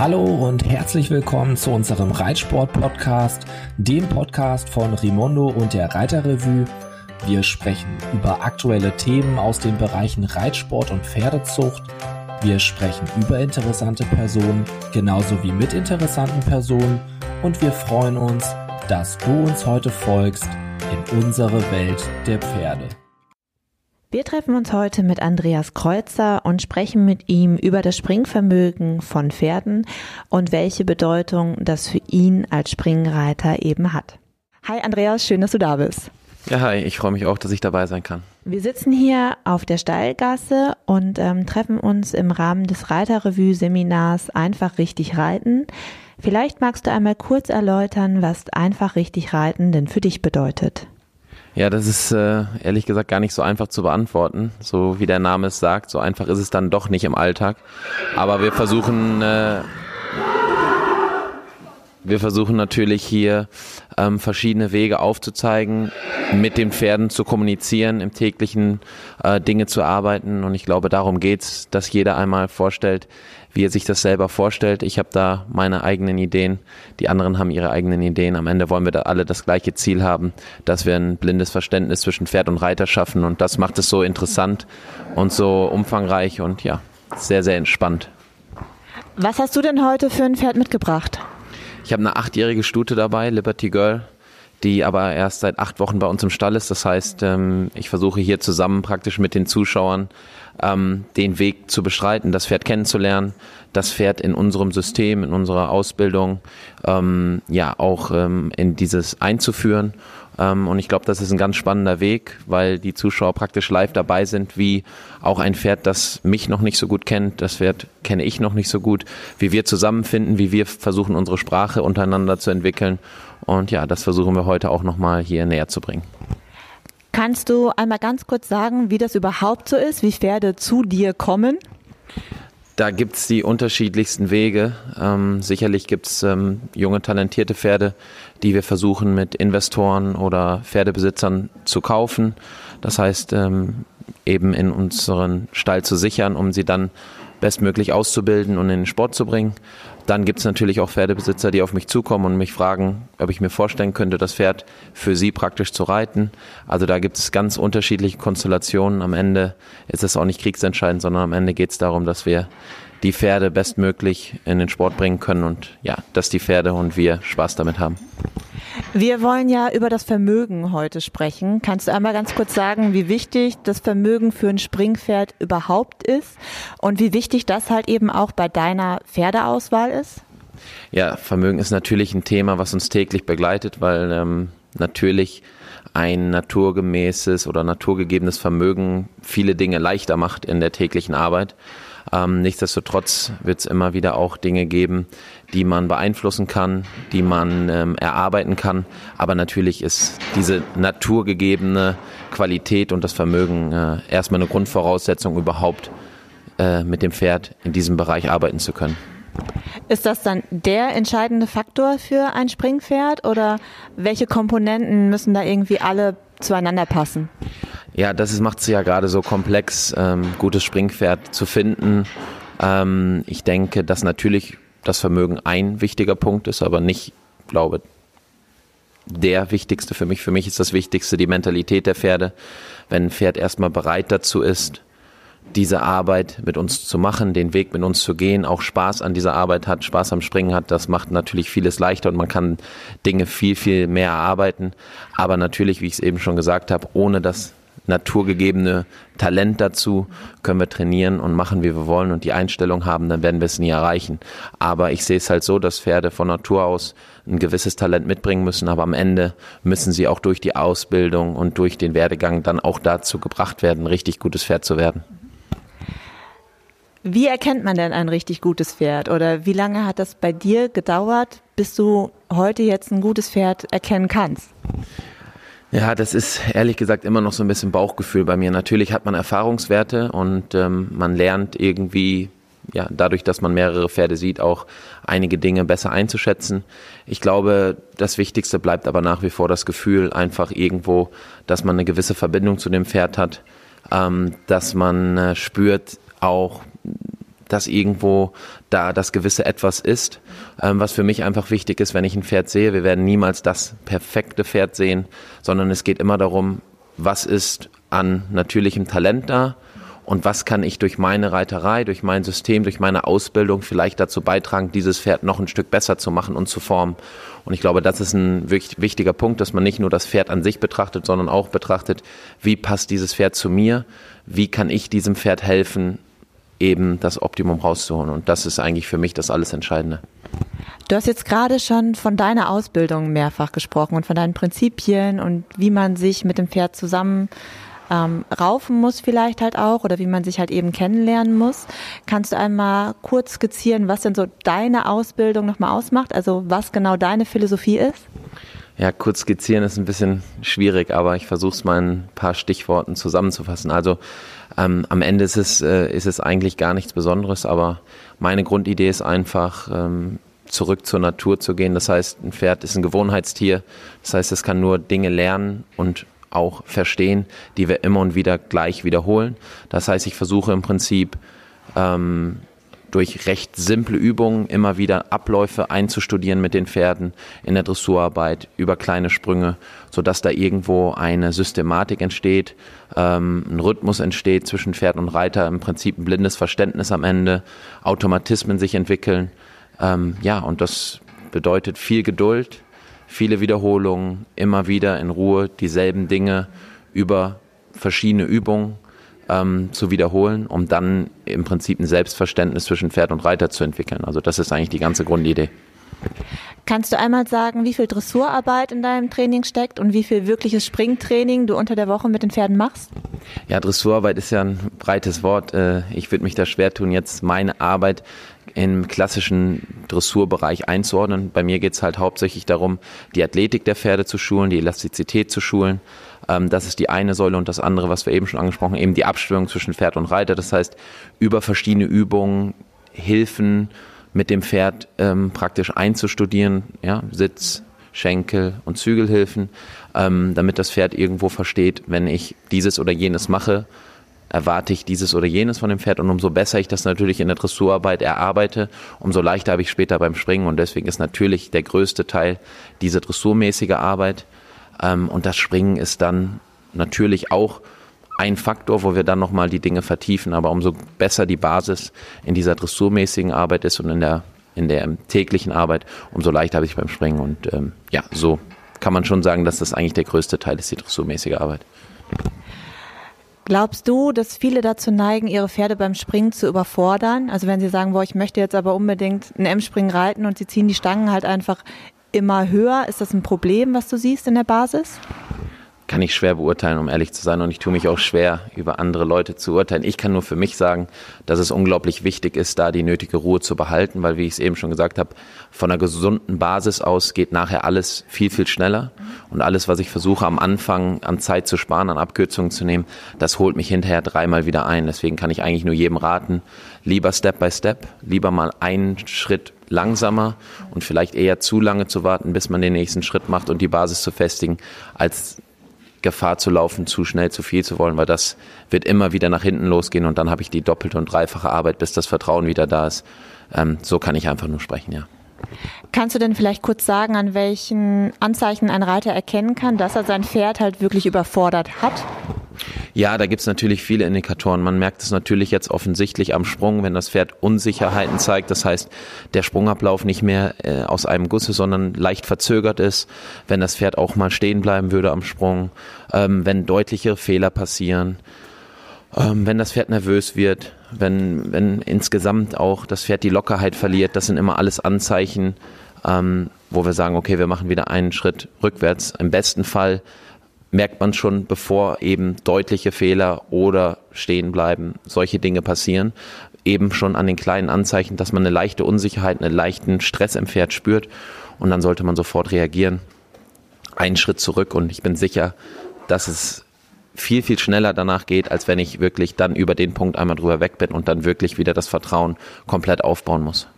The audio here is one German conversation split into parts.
Hallo und herzlich willkommen zu unserem Reitsport-Podcast, dem Podcast von Rimondo und der Reiterrevue. Wir sprechen über aktuelle Themen aus den Bereichen Reitsport und Pferdezucht. Wir sprechen über interessante Personen, genauso wie mit interessanten Personen. Und wir freuen uns, dass du uns heute folgst in unsere Welt der Pferde. Wir treffen uns heute mit Andreas Kreuzer und sprechen mit ihm über das Springvermögen von Pferden und welche Bedeutung das für ihn als Springreiter eben hat. Hi Andreas, schön, dass du da bist. Ja, hi, ich freue mich auch, dass ich dabei sein kann. Wir sitzen hier auf der Steilgasse und ähm, treffen uns im Rahmen des Reiterrevue-Seminars Einfach richtig reiten. Vielleicht magst du einmal kurz erläutern, was einfach richtig reiten denn für dich bedeutet. Ja, das ist äh, ehrlich gesagt gar nicht so einfach zu beantworten. So wie der Name es sagt, so einfach ist es dann doch nicht im Alltag. Aber wir versuchen, äh, wir versuchen natürlich hier ähm, verschiedene Wege aufzuzeigen, mit den Pferden zu kommunizieren, im täglichen äh, Dinge zu arbeiten. Und ich glaube, darum geht's, dass jeder einmal vorstellt, wie er sich das selber vorstellt. Ich habe da meine eigenen Ideen, die anderen haben ihre eigenen Ideen. Am Ende wollen wir da alle das gleiche Ziel haben, dass wir ein blindes Verständnis zwischen Pferd und Reiter schaffen und das macht es so interessant und so umfangreich und ja, sehr, sehr entspannt. Was hast du denn heute für ein Pferd mitgebracht? Ich habe eine achtjährige Stute dabei, Liberty Girl, die aber erst seit acht Wochen bei uns im Stall ist. Das heißt, ähm, ich versuche hier zusammen praktisch mit den Zuschauern ähm, den Weg zu beschreiten, das Pferd kennenzulernen, das Pferd in unserem System, in unserer Ausbildung ähm, ja auch ähm, in dieses einzuführen. Ähm, und ich glaube, das ist ein ganz spannender Weg, weil die Zuschauer praktisch live dabei sind, wie auch ein Pferd, das mich noch nicht so gut kennt, das Pferd kenne ich noch nicht so gut, wie wir zusammenfinden, wie wir versuchen, unsere Sprache untereinander zu entwickeln. Und ja, das versuchen wir heute auch nochmal hier näher zu bringen. Kannst du einmal ganz kurz sagen, wie das überhaupt so ist, wie Pferde zu dir kommen? Da gibt es die unterschiedlichsten Wege. Ähm, sicherlich gibt es ähm, junge, talentierte Pferde, die wir versuchen mit Investoren oder Pferdebesitzern zu kaufen. Das heißt, ähm, eben in unseren Stall zu sichern, um sie dann bestmöglich auszubilden und in den Sport zu bringen. Dann gibt es natürlich auch Pferdebesitzer, die auf mich zukommen und mich fragen, ob ich mir vorstellen könnte, das Pferd für sie praktisch zu reiten. Also da gibt es ganz unterschiedliche Konstellationen. Am Ende ist es auch nicht kriegsentscheidend, sondern am Ende geht es darum, dass wir die Pferde bestmöglich in den Sport bringen können und ja, dass die Pferde und wir Spaß damit haben. Wir wollen ja über das Vermögen heute sprechen. Kannst du einmal ganz kurz sagen, wie wichtig das Vermögen für ein Springpferd überhaupt ist und wie wichtig das halt eben auch bei deiner Pferdeauswahl ist? Ja, Vermögen ist natürlich ein Thema, was uns täglich begleitet, weil ähm, natürlich ein naturgemäßes oder naturgegebenes Vermögen viele Dinge leichter macht in der täglichen Arbeit. Ähm, nichtsdestotrotz wird es immer wieder auch Dinge geben, die man beeinflussen kann, die man ähm, erarbeiten kann. Aber natürlich ist diese naturgegebene Qualität und das Vermögen äh, erstmal eine Grundvoraussetzung, überhaupt äh, mit dem Pferd in diesem Bereich arbeiten zu können. Ist das dann der entscheidende Faktor für ein Springpferd oder welche Komponenten müssen da irgendwie alle zueinander passen? Ja, das macht es ja gerade so komplex, ähm, gutes Springpferd zu finden. Ähm, ich denke, dass natürlich das Vermögen ein wichtiger Punkt ist, aber nicht, glaube der wichtigste für mich. Für mich ist das Wichtigste die Mentalität der Pferde. Wenn ein Pferd erstmal bereit dazu ist, diese Arbeit mit uns zu machen, den Weg mit uns zu gehen, auch Spaß an dieser Arbeit hat, Spaß am Springen hat, das macht natürlich vieles leichter und man kann Dinge viel, viel mehr erarbeiten. Aber natürlich, wie ich es eben schon gesagt habe, ohne das naturgegebene Talent dazu, können wir trainieren und machen, wie wir wollen und die Einstellung haben, dann werden wir es nie erreichen. Aber ich sehe es halt so, dass Pferde von Natur aus ein gewisses Talent mitbringen müssen, aber am Ende müssen sie auch durch die Ausbildung und durch den Werdegang dann auch dazu gebracht werden, ein richtig gutes Pferd zu werden. Wie erkennt man denn ein richtig gutes Pferd? Oder wie lange hat das bei dir gedauert, bis du heute jetzt ein gutes Pferd erkennen kannst? Ja, das ist ehrlich gesagt immer noch so ein bisschen Bauchgefühl bei mir. Natürlich hat man Erfahrungswerte und ähm, man lernt irgendwie, ja, dadurch, dass man mehrere Pferde sieht, auch einige Dinge besser einzuschätzen. Ich glaube, das Wichtigste bleibt aber nach wie vor das Gefühl, einfach irgendwo, dass man eine gewisse Verbindung zu dem Pferd hat, ähm, dass man äh, spürt auch, dass irgendwo da das gewisse Etwas ist, ähm, was für mich einfach wichtig ist, wenn ich ein Pferd sehe. Wir werden niemals das perfekte Pferd sehen, sondern es geht immer darum, was ist an natürlichem Talent da und was kann ich durch meine Reiterei, durch mein System, durch meine Ausbildung vielleicht dazu beitragen, dieses Pferd noch ein Stück besser zu machen und zu formen. Und ich glaube, das ist ein wichtiger Punkt, dass man nicht nur das Pferd an sich betrachtet, sondern auch betrachtet, wie passt dieses Pferd zu mir, wie kann ich diesem Pferd helfen, eben das Optimum rauszuholen. Und das ist eigentlich für mich das alles Entscheidende. Du hast jetzt gerade schon von deiner Ausbildung mehrfach gesprochen und von deinen Prinzipien und wie man sich mit dem Pferd zusammen ähm, raufen muss vielleicht halt auch oder wie man sich halt eben kennenlernen muss. Kannst du einmal kurz skizzieren, was denn so deine Ausbildung nochmal ausmacht, also was genau deine Philosophie ist? Ja, kurz skizzieren ist ein bisschen schwierig, aber ich versuche es mal in ein paar Stichworten zusammenzufassen. Also ähm, am Ende ist es, äh, ist es eigentlich gar nichts Besonderes, aber meine Grundidee ist einfach, ähm, zurück zur Natur zu gehen. Das heißt, ein Pferd ist ein Gewohnheitstier. Das heißt, es kann nur Dinge lernen und auch verstehen, die wir immer und wieder gleich wiederholen. Das heißt, ich versuche im Prinzip ähm, durch recht simple Übungen immer wieder Abläufe einzustudieren mit den Pferden in der Dressurarbeit über kleine Sprünge, sodass da irgendwo eine Systematik entsteht, ähm, ein Rhythmus entsteht zwischen Pferd und Reiter, im Prinzip ein blindes Verständnis am Ende, Automatismen sich entwickeln. Ähm, ja, und das bedeutet viel Geduld, viele Wiederholungen, immer wieder in Ruhe dieselben Dinge über verschiedene Übungen ähm, zu wiederholen, um dann im Prinzip ein Selbstverständnis zwischen Pferd und Reiter zu entwickeln. Also das ist eigentlich die ganze Grundidee. Kannst du einmal sagen, wie viel Dressurarbeit in deinem Training steckt und wie viel wirkliches Springtraining du unter der Woche mit den Pferden machst? Ja, Dressurarbeit ist ja ein breites Wort. Äh, ich würde mich da schwer tun, jetzt meine Arbeit im klassischen Dressurbereich einzuordnen. Bei mir geht es halt hauptsächlich darum, die Athletik der Pferde zu schulen, die Elastizität zu schulen. Ähm, das ist die eine Säule und das andere, was wir eben schon angesprochen haben, eben die Abstimmung zwischen Pferd und Reiter. Das heißt, über verschiedene Übungen, Hilfen mit dem Pferd ähm, praktisch einzustudieren, ja, Sitz, Schenkel und Zügelhilfen, ähm, damit das Pferd irgendwo versteht, wenn ich dieses oder jenes mache, erwarte ich dieses oder jenes von dem Pferd und umso besser ich das natürlich in der Dressurarbeit erarbeite, umso leichter habe ich später beim Springen und deswegen ist natürlich der größte Teil diese dressurmäßige Arbeit und das Springen ist dann natürlich auch ein Faktor, wo wir dann nochmal die Dinge vertiefen, aber umso besser die Basis in dieser dressurmäßigen Arbeit ist und in der in der täglichen Arbeit, umso leichter habe ich beim Springen und ähm, ja, so kann man schon sagen, dass das eigentlich der größte Teil ist, die dressurmäßige Arbeit. Glaubst du, dass viele dazu neigen, ihre Pferde beim Springen zu überfordern? Also wenn sie sagen, boah, ich möchte jetzt aber unbedingt einen M-Springen reiten und sie ziehen die Stangen halt einfach immer höher, ist das ein Problem, was du siehst in der Basis? kann ich schwer beurteilen, um ehrlich zu sein. Und ich tue mich auch schwer, über andere Leute zu urteilen. Ich kann nur für mich sagen, dass es unglaublich wichtig ist, da die nötige Ruhe zu behalten, weil, wie ich es eben schon gesagt habe, von einer gesunden Basis aus geht nachher alles viel, viel schneller. Und alles, was ich versuche am Anfang an Zeit zu sparen, an Abkürzungen zu nehmen, das holt mich hinterher dreimal wieder ein. Deswegen kann ich eigentlich nur jedem raten, lieber Step by Step, lieber mal einen Schritt langsamer und vielleicht eher zu lange zu warten, bis man den nächsten Schritt macht und die Basis zu festigen, als Gefahr zu laufen, zu schnell zu viel zu wollen, weil das wird immer wieder nach hinten losgehen und dann habe ich die doppelte und dreifache Arbeit, bis das Vertrauen wieder da ist. Ähm, so kann ich einfach nur sprechen, ja. Kannst du denn vielleicht kurz sagen, an welchen Anzeichen ein Reiter erkennen kann, dass er sein Pferd halt wirklich überfordert hat? Ja, da gibt's natürlich viele Indikatoren. Man merkt es natürlich jetzt offensichtlich am Sprung, wenn das Pferd Unsicherheiten zeigt. Das heißt, der Sprungablauf nicht mehr äh, aus einem Gusse, sondern leicht verzögert ist. Wenn das Pferd auch mal stehen bleiben würde am Sprung. Ähm, wenn deutliche Fehler passieren. Ähm, wenn das Pferd nervös wird. Wenn, wenn insgesamt auch das Pferd die Lockerheit verliert. Das sind immer alles Anzeichen, ähm, wo wir sagen, okay, wir machen wieder einen Schritt rückwärts. Im besten Fall merkt man schon, bevor eben deutliche Fehler oder stehen bleiben, solche Dinge passieren, eben schon an den kleinen Anzeichen, dass man eine leichte Unsicherheit, einen leichten Stress im Pferd spürt und dann sollte man sofort reagieren. Einen Schritt zurück und ich bin sicher, dass es viel, viel schneller danach geht, als wenn ich wirklich dann über den Punkt einmal drüber weg bin und dann wirklich wieder das Vertrauen komplett aufbauen muss.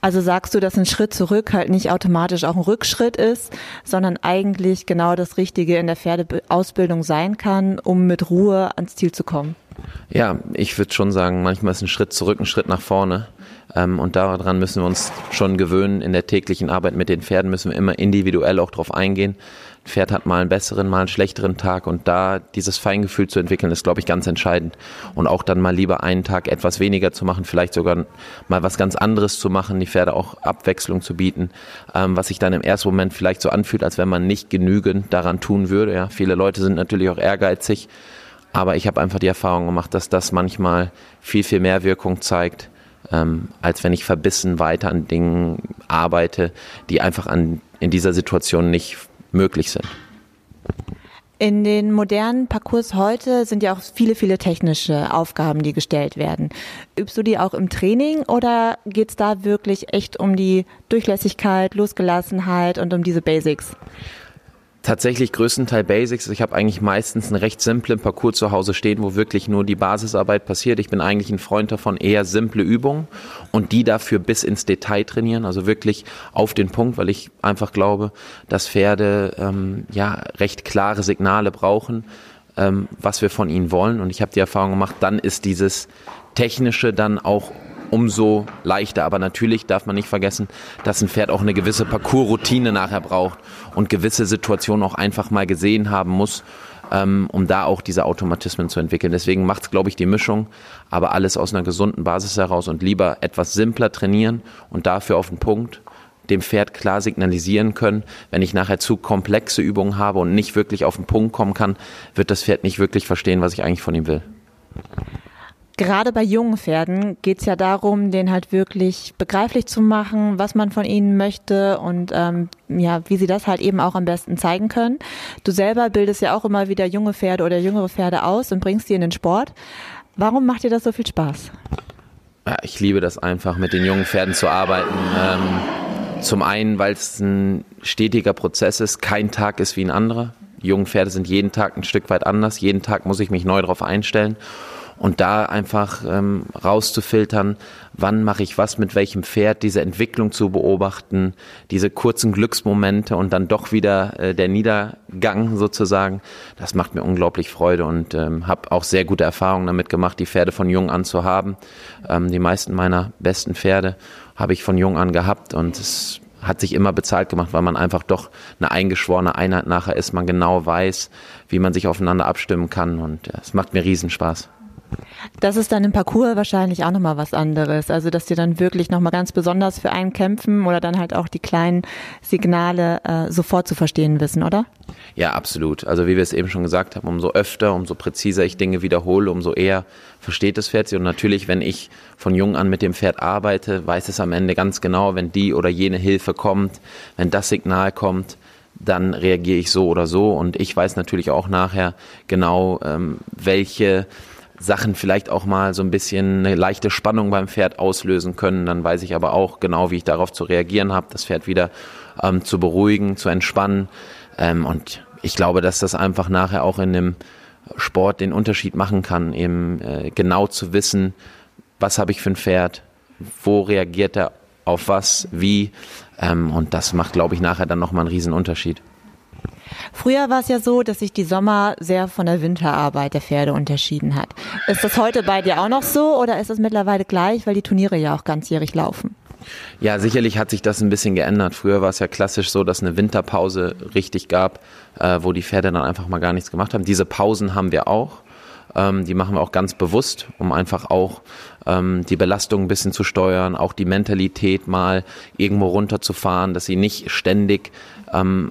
Also sagst du, dass ein Schritt zurück halt nicht automatisch auch ein Rückschritt ist, sondern eigentlich genau das Richtige in der Pferdeausbildung sein kann, um mit Ruhe ans Ziel zu kommen? Ja, ich würde schon sagen, manchmal ist ein Schritt zurück ein Schritt nach vorne. Ähm, und daran müssen wir uns schon gewöhnen. In der täglichen Arbeit mit den Pferden müssen wir immer individuell auch drauf eingehen. Pferd hat mal einen besseren, mal einen schlechteren Tag und da dieses Feingefühl zu entwickeln, ist, glaube ich, ganz entscheidend. Und auch dann mal lieber einen Tag etwas weniger zu machen, vielleicht sogar mal was ganz anderes zu machen, die Pferde auch Abwechslung zu bieten, ähm, was sich dann im ersten Moment vielleicht so anfühlt, als wenn man nicht genügend daran tun würde. Ja, viele Leute sind natürlich auch ehrgeizig, aber ich habe einfach die Erfahrung gemacht, dass das manchmal viel, viel mehr Wirkung zeigt, ähm, als wenn ich verbissen weiter an Dingen arbeite, die einfach an, in dieser Situation nicht möglich sind. In den modernen Parcours heute sind ja auch viele, viele technische Aufgaben, die gestellt werden. Übst du die auch im Training oder geht es da wirklich echt um die Durchlässigkeit, Losgelassenheit und um diese Basics? Tatsächlich größtenteils Basics. Ich habe eigentlich meistens einen recht simplen Parcours zu Hause stehen, wo wirklich nur die Basisarbeit passiert. Ich bin eigentlich ein Freund davon, eher simple Übungen und die dafür bis ins Detail trainieren, also wirklich auf den Punkt, weil ich einfach glaube, dass Pferde ähm, ja recht klare Signale brauchen, ähm, was wir von ihnen wollen. Und ich habe die Erfahrung gemacht, dann ist dieses Technische dann auch umso leichter. Aber natürlich darf man nicht vergessen, dass ein Pferd auch eine gewisse Parcours-Routine nachher braucht und gewisse Situationen auch einfach mal gesehen haben muss, ähm, um da auch diese Automatismen zu entwickeln. Deswegen macht es, glaube ich, die Mischung, aber alles aus einer gesunden Basis heraus und lieber etwas simpler trainieren und dafür auf den Punkt dem Pferd klar signalisieren können. Wenn ich nachher zu komplexe Übungen habe und nicht wirklich auf den Punkt kommen kann, wird das Pferd nicht wirklich verstehen, was ich eigentlich von ihm will gerade bei jungen Pferden geht es ja darum, den halt wirklich begreiflich zu machen, was man von ihnen möchte und ähm, ja, wie sie das halt eben auch am besten zeigen können. Du selber bildest ja auch immer wieder junge Pferde oder jüngere Pferde aus und bringst die in den Sport. Warum macht dir das so viel Spaß? Ja, ich liebe das einfach, mit den jungen Pferden zu arbeiten. Ähm, zum einen, weil es ein stetiger Prozess ist, kein Tag ist wie ein anderer. Junge Pferde sind jeden Tag ein Stück weit anders. Jeden Tag muss ich mich neu darauf einstellen und da einfach ähm, rauszufiltern, wann mache ich was mit welchem Pferd, diese Entwicklung zu beobachten, diese kurzen Glücksmomente und dann doch wieder äh, der Niedergang sozusagen, das macht mir unglaublich Freude und ähm, habe auch sehr gute Erfahrungen damit gemacht, die Pferde von jung an zu haben. Ähm, die meisten meiner besten Pferde habe ich von jung an gehabt und es hat sich immer bezahlt gemacht, weil man einfach doch eine eingeschworene Einheit nachher ist, man genau weiß, wie man sich aufeinander abstimmen kann und es macht mir Riesenspaß. Das ist dann im Parcours wahrscheinlich auch nochmal was anderes. Also, dass die dann wirklich nochmal ganz besonders für einen kämpfen oder dann halt auch die kleinen Signale äh, sofort zu verstehen wissen, oder? Ja, absolut. Also, wie wir es eben schon gesagt haben, umso öfter, umso präziser ich Dinge wiederhole, umso eher versteht das Pferd sie. Und natürlich, wenn ich von jung an mit dem Pferd arbeite, weiß es am Ende ganz genau, wenn die oder jene Hilfe kommt, wenn das Signal kommt, dann reagiere ich so oder so. Und ich weiß natürlich auch nachher genau, ähm, welche Sachen vielleicht auch mal so ein bisschen eine leichte Spannung beim Pferd auslösen können. Dann weiß ich aber auch genau, wie ich darauf zu reagieren habe, das Pferd wieder ähm, zu beruhigen, zu entspannen. Ähm, und ich glaube, dass das einfach nachher auch in dem Sport den Unterschied machen kann, eben äh, genau zu wissen, was habe ich für ein Pferd, wo reagiert er auf was, wie. Ähm, und das macht, glaube ich, nachher dann nochmal einen riesen Unterschied. Früher war es ja so, dass sich die Sommer sehr von der Winterarbeit der Pferde unterschieden hat. Ist das heute bei dir auch noch so oder ist das mittlerweile gleich, weil die Turniere ja auch ganzjährig laufen? Ja, sicherlich hat sich das ein bisschen geändert. Früher war es ja klassisch so, dass eine Winterpause richtig gab, äh, wo die Pferde dann einfach mal gar nichts gemacht haben. Diese Pausen haben wir auch. Ähm, die machen wir auch ganz bewusst, um einfach auch ähm, die Belastung ein bisschen zu steuern, auch die Mentalität mal irgendwo runterzufahren, dass sie nicht ständig ähm,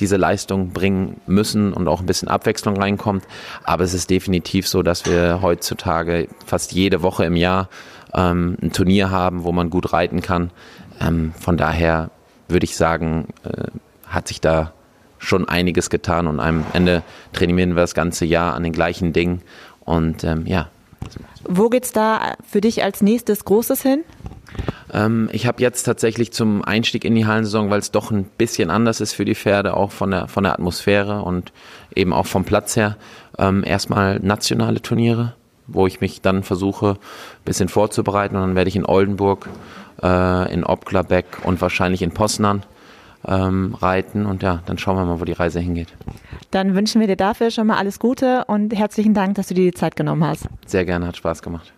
diese Leistung bringen müssen und auch ein bisschen Abwechslung reinkommt. Aber es ist definitiv so, dass wir heutzutage fast jede Woche im Jahr ähm, ein Turnier haben, wo man gut reiten kann. Ähm, von daher würde ich sagen, äh, hat sich da schon einiges getan und am Ende trainieren wir das ganze Jahr an den gleichen Dingen und ähm, ja. Wo geht's da für dich als nächstes Großes hin? Ähm, ich habe jetzt tatsächlich zum Einstieg in die Hallensaison, weil es doch ein bisschen anders ist für die Pferde, auch von der, von der Atmosphäre und eben auch vom Platz her, ähm, erstmal nationale Turniere wo ich mich dann versuche, ein bisschen vorzubereiten. Und dann werde ich in Oldenburg, äh, in Obklabeck und wahrscheinlich in Posnan ähm, reiten. Und ja, dann schauen wir mal, wo die Reise hingeht. Dann wünschen wir dir dafür schon mal alles Gute und herzlichen Dank, dass du dir die Zeit genommen hast. Sehr gerne, hat Spaß gemacht.